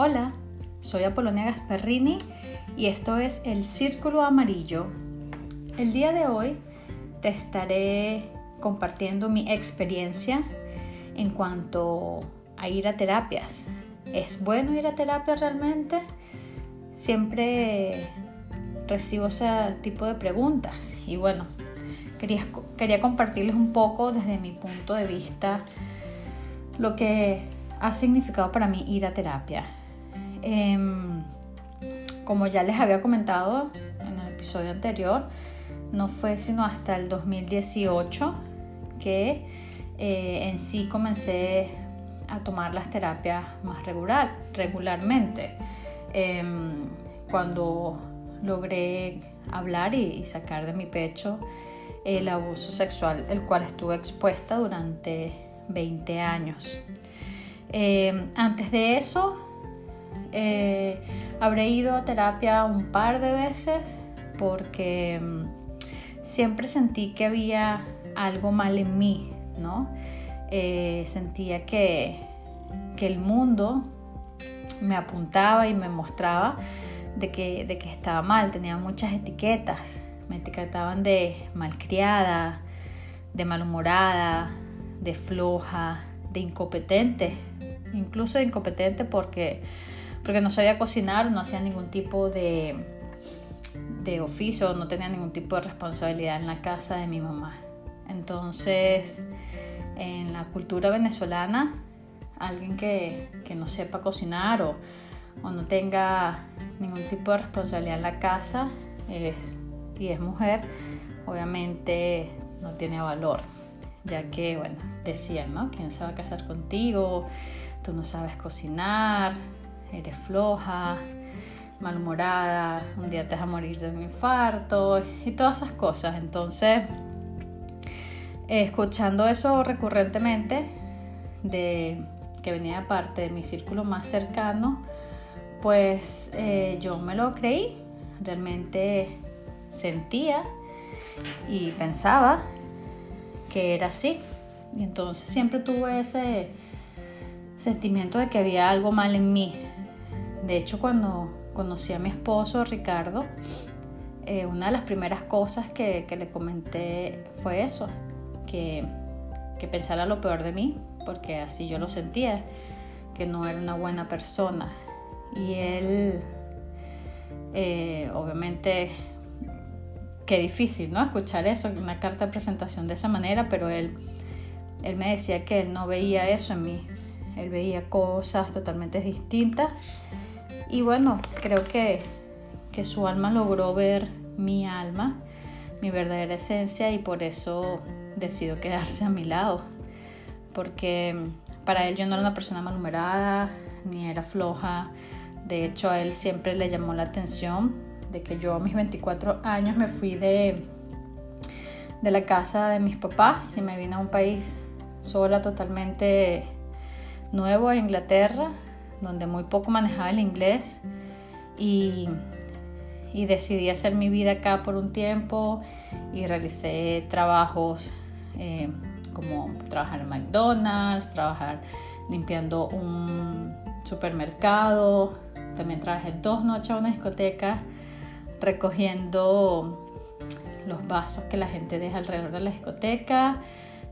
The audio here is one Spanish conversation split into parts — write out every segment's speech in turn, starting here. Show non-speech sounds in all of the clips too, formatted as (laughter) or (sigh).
Hola, soy Apolonia Gasperrini y esto es El Círculo Amarillo. El día de hoy te estaré compartiendo mi experiencia en cuanto a ir a terapias. ¿Es bueno ir a terapia realmente? Siempre recibo ese tipo de preguntas y bueno, quería, quería compartirles un poco desde mi punto de vista lo que ha significado para mí ir a terapia. Em, como ya les había comentado en el episodio anterior, no fue sino hasta el 2018 que eh, en sí comencé a tomar las terapias más regular, regularmente. Em, cuando logré hablar y, sacar de mi pecho el abuso sexual, el cual estuve expuesta durante 20 años. Em, antes de eso, eh, habré ido a terapia un par de veces porque mm, siempre sentí que había algo mal en mí, ¿no? Eh, sentía que, que, el mundo me apuntaba y me mostraba de que, de que estaba mal, tenía muchas etiquetas, me etiquetaban de malcriada, de malhumorada, de floja, de incompetente, incluso de incompetente porque porque no sabía cocinar, no hacía ningún tipo de, de oficio, no tenía ningún tipo de responsabilidad en la casa de mi mamá. Entonces, en la cultura venezolana, alguien que, que no sepa cocinar o, o, no tenga ningún tipo de responsabilidad en la casa es, y es mujer, obviamente no tiene valor, ya que, bueno, decían, ¿no? ¿Quién se va a casar contigo? Tú no sabes cocinar, eres floja, malhumorada, un día te vas a morir de un infarto y todas esas cosas. Entonces, escuchando eso recurrentemente, de, que venía parte de mi círculo más cercano, pues eh, yo me lo creí, realmente sentía y pensaba que era así. Y entonces siempre tuve ese sentimiento de que había algo mal en mí, de hecho, cuando conocí a mi esposo Ricardo, eh, una de las primeras cosas que, le comenté fue eso, que, que, pensara lo peor de mí, porque así yo lo sentía, que no era una buena persona. Y él, eh, obviamente, qué difícil, ¿no? Escuchar eso, una carta de presentación de esa manera, pero él, él me decía que él no veía eso en mí, él veía cosas totalmente distintas y bueno, creo que, que su alma logró ver mi alma, mi verdadera esencia y por eso decidió quedarse a mi lado. Porque para él yo no era una persona malhumorada, ni era floja. De hecho, a él siempre le llamó la atención de que yo a mis 24 años me fui de, de la casa de mis papás y me vine a un país sola totalmente nuevo a Inglaterra donde muy poco manejaba el inglés y, decidí hacer mi vida acá por un tiempo y realicé trabajos eh, como trabajar en McDonald's, trabajar limpiando un supermercado, también trabajé dos noches en una discoteca recogiendo los vasos que la gente deja alrededor de la discoteca,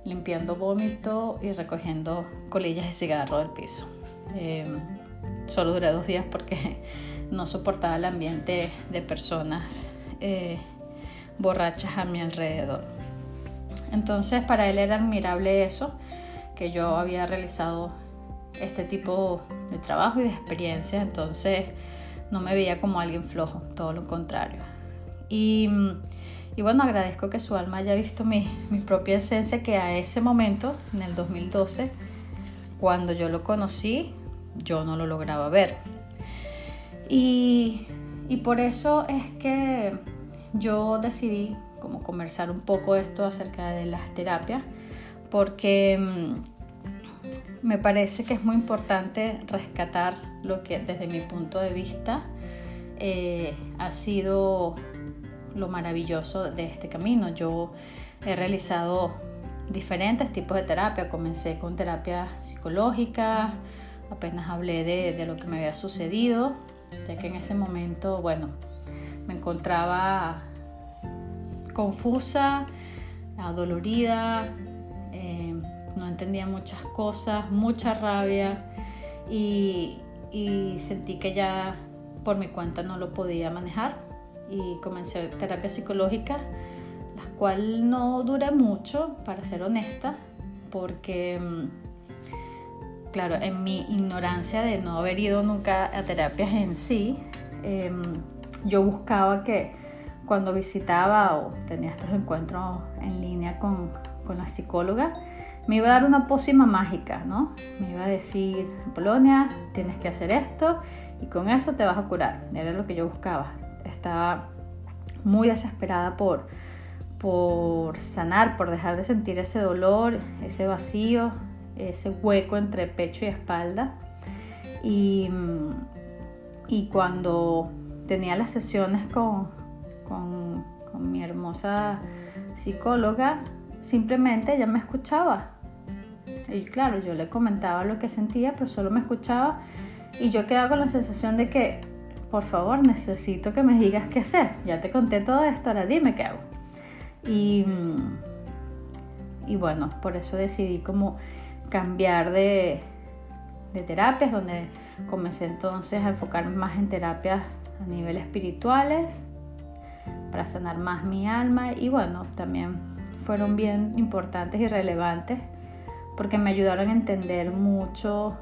limpiando vómito y recogiendo colillas de cigarro del piso. Em, solo duré dos días porque (laughs) no soportaba el ambiente de personas eh, borrachas a mi alrededor. Entonces para él era admirable eso, que yo había realizado este tipo de trabajo y de experiencia, entonces no me veía como alguien flojo, todo lo contrario. Y, bueno, agradezco que su alma haya visto mi, mi propia esencia, que a ese momento, en el 2012, cuando yo lo conocí, yo no lo lograba ver. Y, por eso es que yo decidí como conversar un poco esto acerca de las terapias, porque mm, me parece que es muy importante rescatar lo que desde mi punto de vista eh, ha sido lo maravilloso de este camino. Yo he realizado diferentes tipos de terapia. Comencé con terapia psicológica, apenas hablé de, de lo que me había sucedido, ya que en ese momento, bueno, me encontraba confusa, adolorida, eh, no entendía muchas cosas, mucha rabia y, sentí que ya por mi cuenta no lo podía manejar y comencé terapia psicológica, la cual no dura mucho, para ser honesta, porque, mm, claro, en mi ignorancia de no haber ido nunca a terapias en sí, em, yo buscaba que cuando visitaba o tenía estos encuentros en línea con, con la psicóloga, me iba a dar una pócima mágica, ¿no? Me iba a decir, Polonia, tienes que hacer esto y con eso te vas a curar. Era lo que yo buscaba. Estaba muy desesperada por, por sanar, por dejar de sentir ese dolor, ese vacío, ese hueco entre pecho y espalda. Y, y cuando tenía las sesiones con, con, mi hermosa psicóloga, simplemente ella me escuchaba. Y claro, yo le comentaba lo que sentía, pero solo me escuchaba y yo quedaba con la sensación de que, por favor, necesito que me digas qué hacer. Ya te conté todo esto, ahora dime qué hago. Y, y bueno, por eso decidí como cambiar de, terapias, donde comencé entonces a enfocarme más en terapias a nivel espirituales para sanar más mi alma. Y bueno, también fueron bien importantes y relevantes porque me ayudaron a entender mucho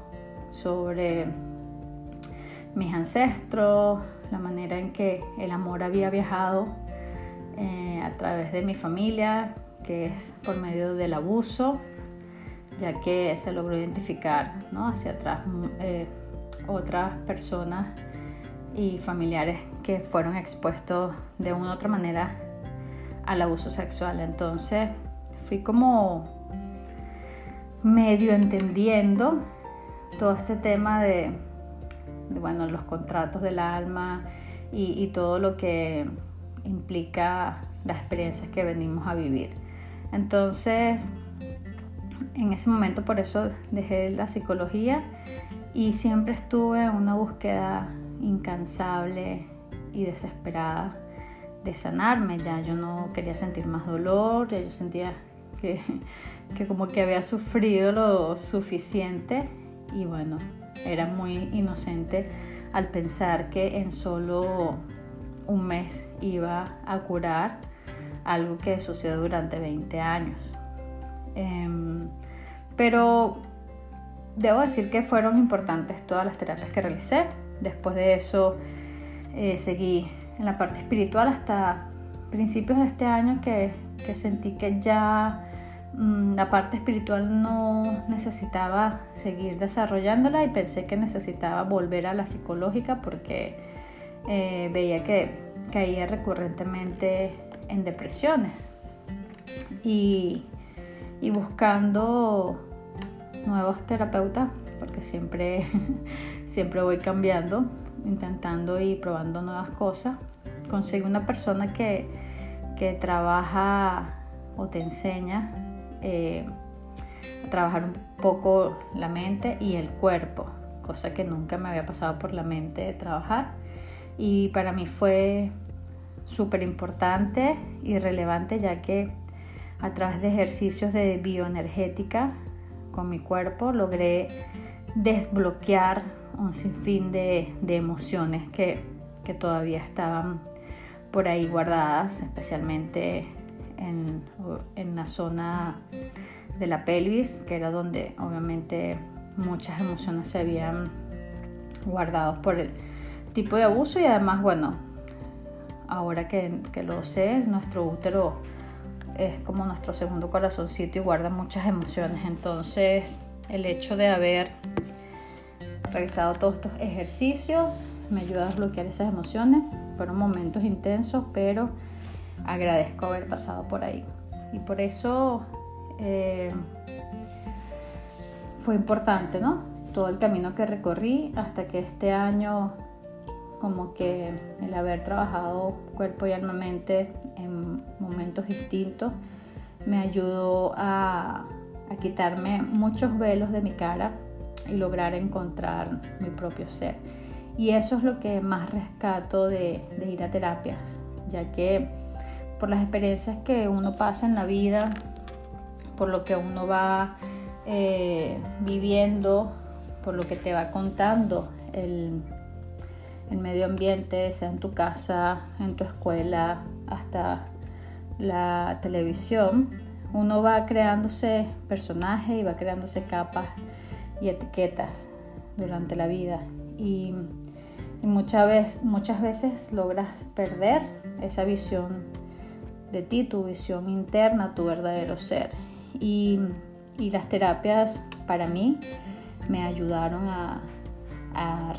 sobre mis ancestros, la manera en que el amor había viajado eh, a través de mi familia, que es por medio del abuso, ya que se logró identificar ¿no? hacia atrás eh, otras personas y familiares que fueron expuestos de una u otra manera al abuso sexual. Entonces fui como medio entendiendo todo este tema de, bueno, los contratos del alma y, y, todo lo que implica las experiencias que venimos a vivir. Entonces, en ese momento por eso dejé la psicología y siempre estuve en una búsqueda incansable y desesperada de sanarme. Ya yo no quería sentir más dolor, ya yo sentía que, que como que había sufrido lo suficiente y bueno, era muy inocente al pensar que en solo un mes iba a curar algo que sucedió durante 20 años. Em, pero debo decir que fueron importantes todas las terapias que realicé. Después de eso eh, seguí en la parte espiritual hasta principios de este año que, sentí que ya mm, la parte espiritual no necesitaba seguir desarrollándola y pensé que necesitaba volver a la psicológica porque eh, veía que caía recurrentemente en depresiones y, y buscando nuevos terapeutas porque siempre, (laughs) siempre voy cambiando, intentando y probando nuevas cosas. Conseguí una persona que, que trabaja o te enseña eh, a trabajar un poco la mente y el cuerpo, cosa que nunca me había pasado por la mente de trabajar. Y para mí fue súper importante y relevante ya que a través de ejercicios de bioenergética con mi cuerpo logré desbloquear un sinfín de, emociones que, que, todavía estaban por ahí guardadas, especialmente en, en, la zona de la pelvis, que era donde obviamente muchas emociones se habían guardado por el tipo de abuso y además, bueno, ahora que, que lo sé, nuestro útero es como nuestro segundo corazoncito y guarda muchas emociones. Entonces, el hecho de haber realizado todos estos ejercicios me ayuda a desbloquear esas emociones. Fueron momentos intensos, pero agradezco haber pasado por ahí. Y por eso eh, fue importante, ¿no? Todo el camino que recorrí hasta que este año, como que el haber trabajado cuerpo y alma mente en momentos distintos, me ayudó a, quitarme muchos velos de mi cara lograr encontrar mi propio ser. Y eso es lo que más rescato de, ir a terapias, ya que por las experiencias que uno pasa en la vida, por lo que uno va eh, viviendo, por lo que te va contando el, el medio ambiente, sea en tu casa, en tu escuela, hasta la televisión, uno va creándose personajes y va creándose capas y etiquetas durante la vida. Y, muchas, veces, muchas veces logras perder esa visión de ti, tu visión interna, tu verdadero ser. Y, las terapias para mí me ayudaron a,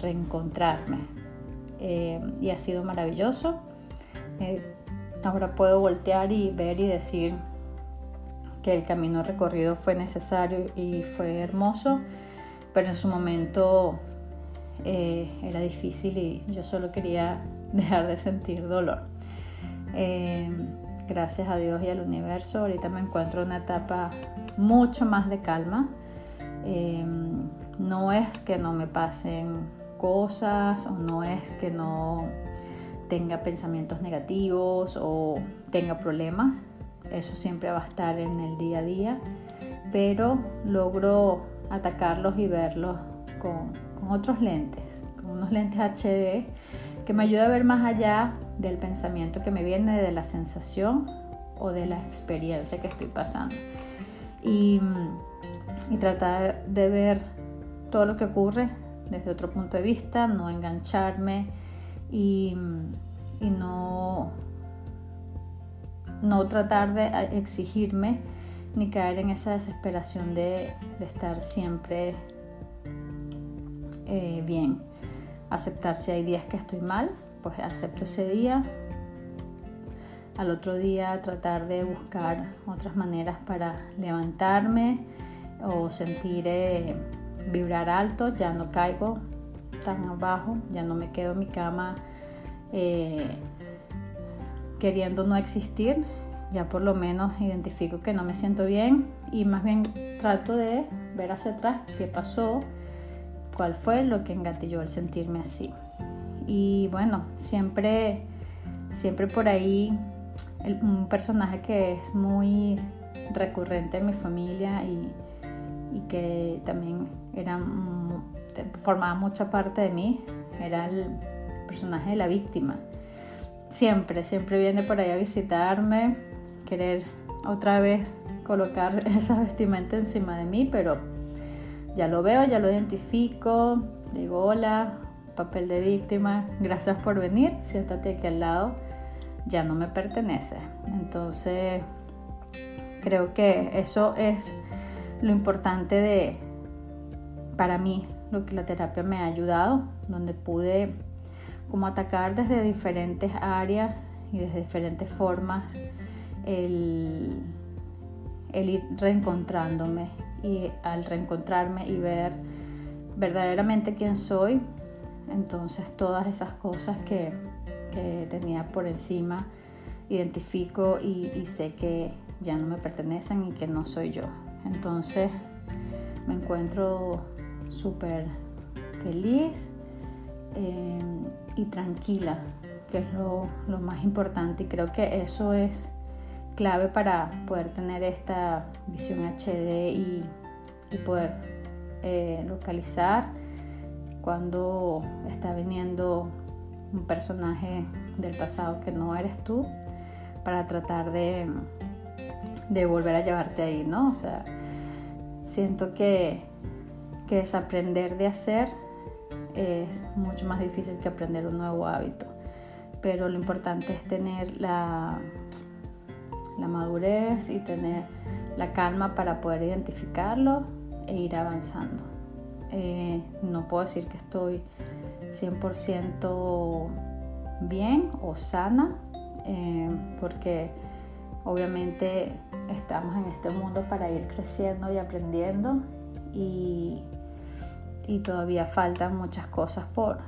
reencontrarme. Eh, y ha sido maravilloso. Eh, ahora puedo voltear y ver y decir que el camino recorrido fue necesario y fue hermoso, pero en su momento eh, era difícil y yo solo quería (laughs) dejar de sentir dolor. Eh, gracias a Dios y al universo, ahorita me encuentro en una etapa mucho más de calma. Eh, no es que no me pasen cosas o no es que no tenga pensamientos negativos o tenga problemas, eso siempre va a estar en el día a día, pero logro atacarlos y verlos con, otros lentes, con unos lentes HD que me ayuda a ver más allá del pensamiento que me viene, de la sensación o de la experiencia que estoy pasando. Y, y tratar de ver todo lo que ocurre desde otro punto de vista, no engancharme y, no no tratar de exigirme ni caer en esa desesperación de, estar siempre eh, bien. Aceptar si hay días que estoy mal, pues acepto ese día. Al otro día tratar de buscar otras maneras para levantarme o sentir eh, vibrar alto, ya no caigo abajo, ya no me quedo en mi cama. Eh, queriendo no existir, ya por lo menos identifico que no me siento bien y más bien trato de ver hacia atrás qué pasó, cuál fue lo que engatilló el sentirme así. Y bueno, siempre, siempre por ahí un personaje que es muy recurrente en mi familia y, y que también era, formaba mucha parte de mí, era el personaje de la víctima siempre, siempre viene por ahí a visitarme, querer otra vez colocar (laughs) esa vestimenta encima de mí, pero ya lo veo, ya lo identifico, digo hola, papel de víctima, gracias por venir, siéntate aquí al lado, ya no me pertenece. Entonces, creo que eso es lo importante de, para mí, lo que la terapia me ha ayudado, donde pude como atacar desde diferentes áreas y desde diferentes formas el, ir reencontrándome y al reencontrarme y ver verdaderamente quién soy, entonces todas esas cosas que, tenía por encima identifico y, sé que ya no me pertenecen y que no soy yo. Entonces me encuentro súper feliz eh, y tranquila, que es lo, más importante y creo que eso es clave para poder tener esta visión HD y, poder eh, localizar cuando está viniendo un personaje del pasado que no eres tú para tratar de, de volver a llevarte ahí, ¿no? O sea, siento que, que desaprender de hacer es mucho más difícil que aprender un nuevo hábito. Pero lo importante es tener la, la madurez y tener la calma para poder identificarlo e ir avanzando. Eh, no puedo decir que estoy 100% bien o sana, eh, porque obviamente estamos en este mundo para ir creciendo y aprendiendo y y todavía faltan muchas cosas por,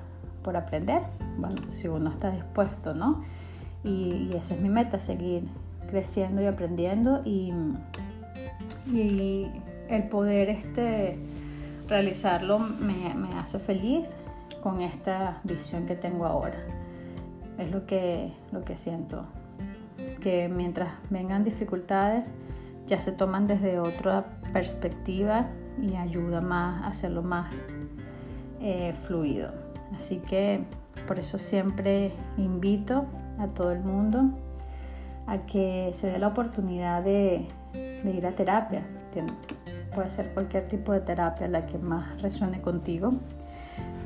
por aprender. Bueno, si uno está dispuesto, ¿no? Y, esa es mi meta, seguir creciendo y aprendiendo y, y el poder este, realizarlo me, me hace feliz con esta visión que tengo ahora. Es lo que, lo que siento, que mientras vengan dificultades ya se toman desde otra perspectiva y ayuda más a hacerlo más eh, fluido. Así que por eso siempre invito a todo el mundo a que se dé la oportunidad de, ir a terapia. Puede ser cualquier tipo de terapia la que más resuene contigo.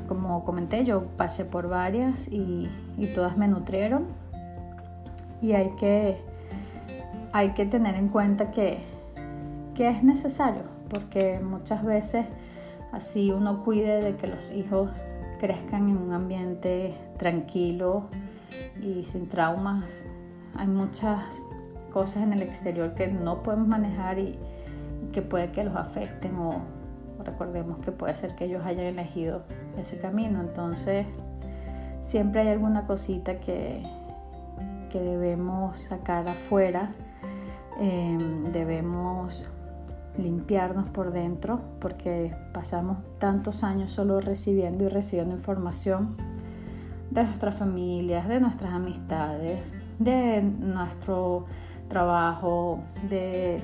Como comenté, yo pasé por varias y, todas me nutrieron. Y hay que, hay que tener en cuenta que, que es necesario, porque muchas veces así uno cuide de que los hijos crezcan en un ambiente tranquilo y sin traumas. Hay muchas cosas en el exterior que no podemos manejar y, que puede que los afecten o, recordemos que puede ser que ellos hayan elegido ese camino. Entonces, siempre hay alguna cosita que, que debemos sacar afuera, eh, debemos limpiarnos por dentro porque pasamos tantos años solo recibiendo y recibiendo información de nuestras familias, de nuestras amistades, de nuestro trabajo, de,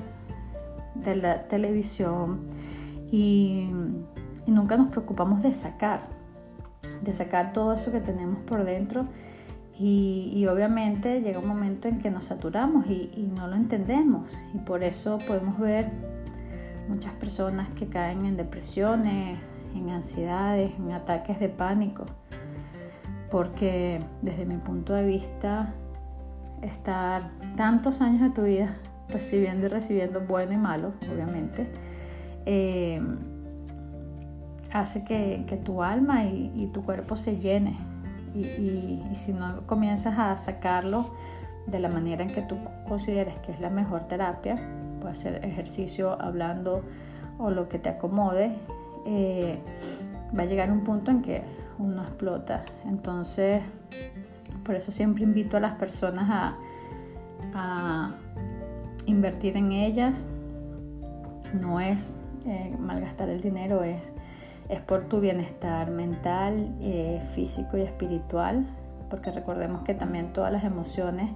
de la televisión y, nunca nos preocupamos de sacar, de sacar todo eso que tenemos por dentro y, obviamente llega un momento en que nos saturamos y, y no lo entendemos y por eso podemos ver muchas personas que caen en depresiones, en ansiedades, en ataques de pánico, porque desde mi punto de vista, estar tantos años de tu vida recibiendo y recibiendo bueno y malo, obviamente, eh, hace que, tu alma y, tu cuerpo se llene. y si no comienzas a sacarlo de la manera en que tú consideres que es la mejor terapia, puede ser ejercicio, hablando o lo que te acomode, eh, va a llegar un punto en que uno explota. Entonces, por eso siempre invito a las personas a, a invertir en ellas. No es eh, malgastar el dinero, es, es por tu bienestar mental, eh, físico y espiritual, porque recordemos que también todas las emociones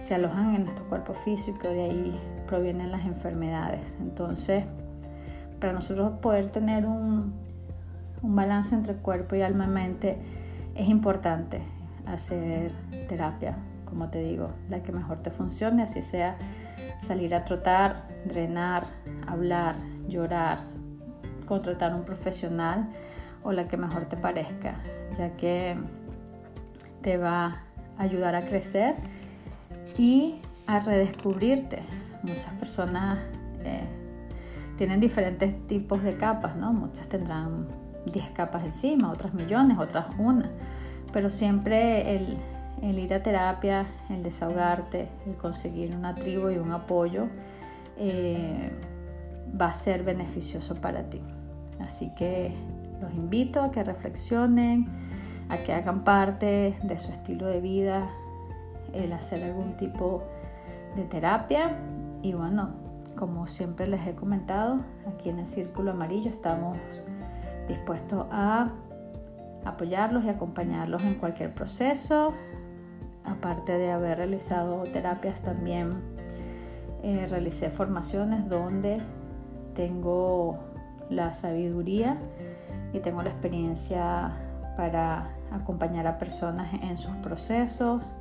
se alojan en nuestro cuerpo físico, de ahí provienen las enfermedades. Entonces, para nosotros poder tener un, un balance entre cuerpo y alma y mente, es importante hacer terapia, como te digo, la que mejor te funcione, así sea salir a trotar, drenar, hablar, llorar, contratar un profesional o la que mejor te parezca, ya que te va a ayudar a crecer y a redescubrirte. Muchas personas eh, tienen diferentes tipos de capas, ¿no? Muchas tendrán 10 capas encima, otras millones, otras una. Pero siempre el, ir a terapia, el desahogarte, el conseguir una tribu y un apoyo eh, va a ser beneficioso para ti. Así que los invito a que reflexionen, a que hagan parte de su estilo de vida, el hacer algún tipo de terapia. Y bueno, como siempre les he comentado, aquí en el Círculo Amarillo estamos dispuestos a apoyarlos y acompañarlos en cualquier proceso. Aparte de haber realizado terapias, también eh, realicé formaciones donde tengo la sabiduría y tengo la experiencia para acompañar a personas en sus procesos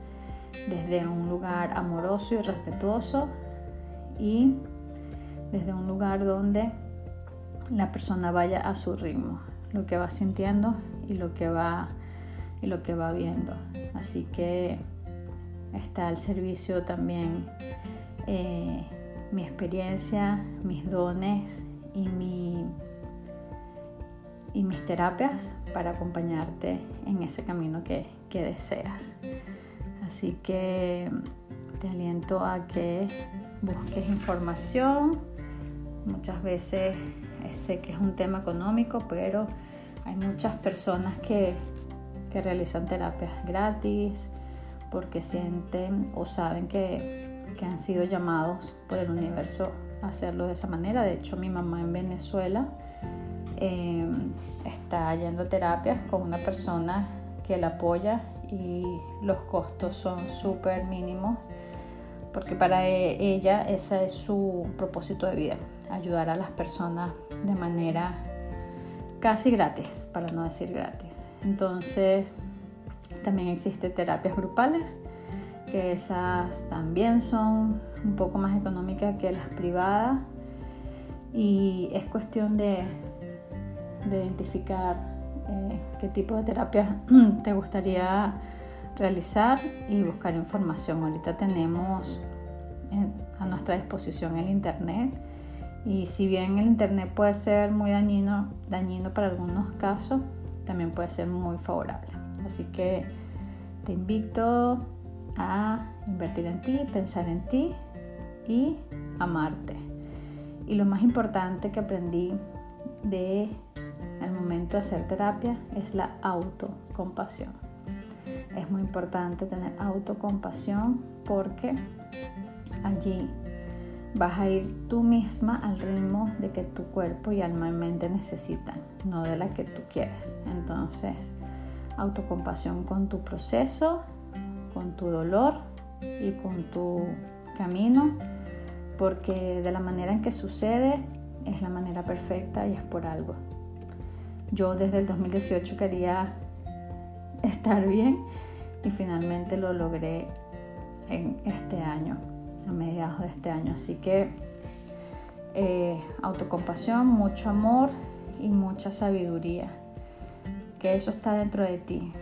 desde un lugar amoroso y respetuoso y desde un lugar donde la persona vaya a su ritmo, lo que va sintiendo y lo que va y lo que va viendo. Así que está al servicio también eh, mi experiencia, mis dones y mi y mis terapias para acompañarte en ese camino que, deseas. Así que te aliento a que busques información. Muchas veces eh, sé que es un tema económico, pero hay muchas personas que, que realizan terapias gratis porque sienten o saben que, que han sido llamados por el universo a hacerlo de esa manera. De hecho, mi mamá en Venezuela eh, está yendo a terapias con una persona que la apoya y los costos son súper mínimos porque para e, ella ese es su propósito de vida, ayudar a las personas de manera casi gratis, para no decir gratis. Entonces, también existen terapias grupales, que esas también son un poco más económicas que las privadas y es cuestión de, identificar eh, qué tipo de terapia (clears throat) te gustaría realizar y buscar información. Ahorita tenemos a nuestra disposición el Internet y si bien el Internet puede ser muy dañino, dañino para algunos casos, también puede ser muy favorable. Así que te invito a invertir en ti, pensar en ti y amarte. Y lo más importante que aprendí de el momento de hacer terapia es la autocompasión. Es muy importante tener autocompasión porque allí vas a ir tú misma al ritmo de que tu cuerpo y alma y mente necesitan, no de la que tú quieres. Entonces, autocompasión con tu proceso, con tu dolor y con tu camino, porque de la manera en que sucede es la manera perfecta y es por algo. Yo desde el 2018 quería (laughs) estar bien y finalmente lo logré en este año a mediados de este año. Así que eh, autocompasión, mucho amor y mucha sabiduría. Que eso está dentro de ti.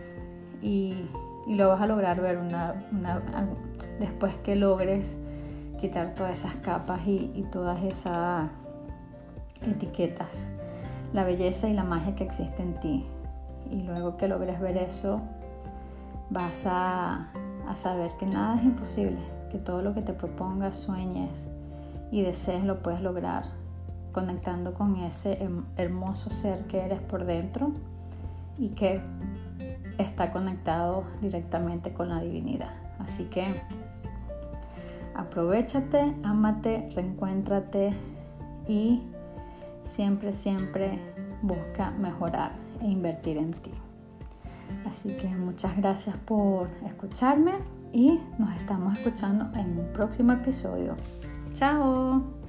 Y, lo vas a lograr ver una, después que logres quitar todas esas capas y, y todas esas etiquetas. La belleza y la magia que existe en ti. Y luego que logres ver eso, vas a, a saber que nada es imposible que todo lo que te propongas, sueñes y desees lo puedes lograr conectando con ese hermoso ser que eres por dentro y que está conectado directamente con la divinidad. Así que aprovechate, ámate, reencuéntrate y siempre, siempre busca mejorar e invertir en ti. Así que muchas gracias por escucharme y nos estamos escuchando en un próximo episodio. ¡Chao!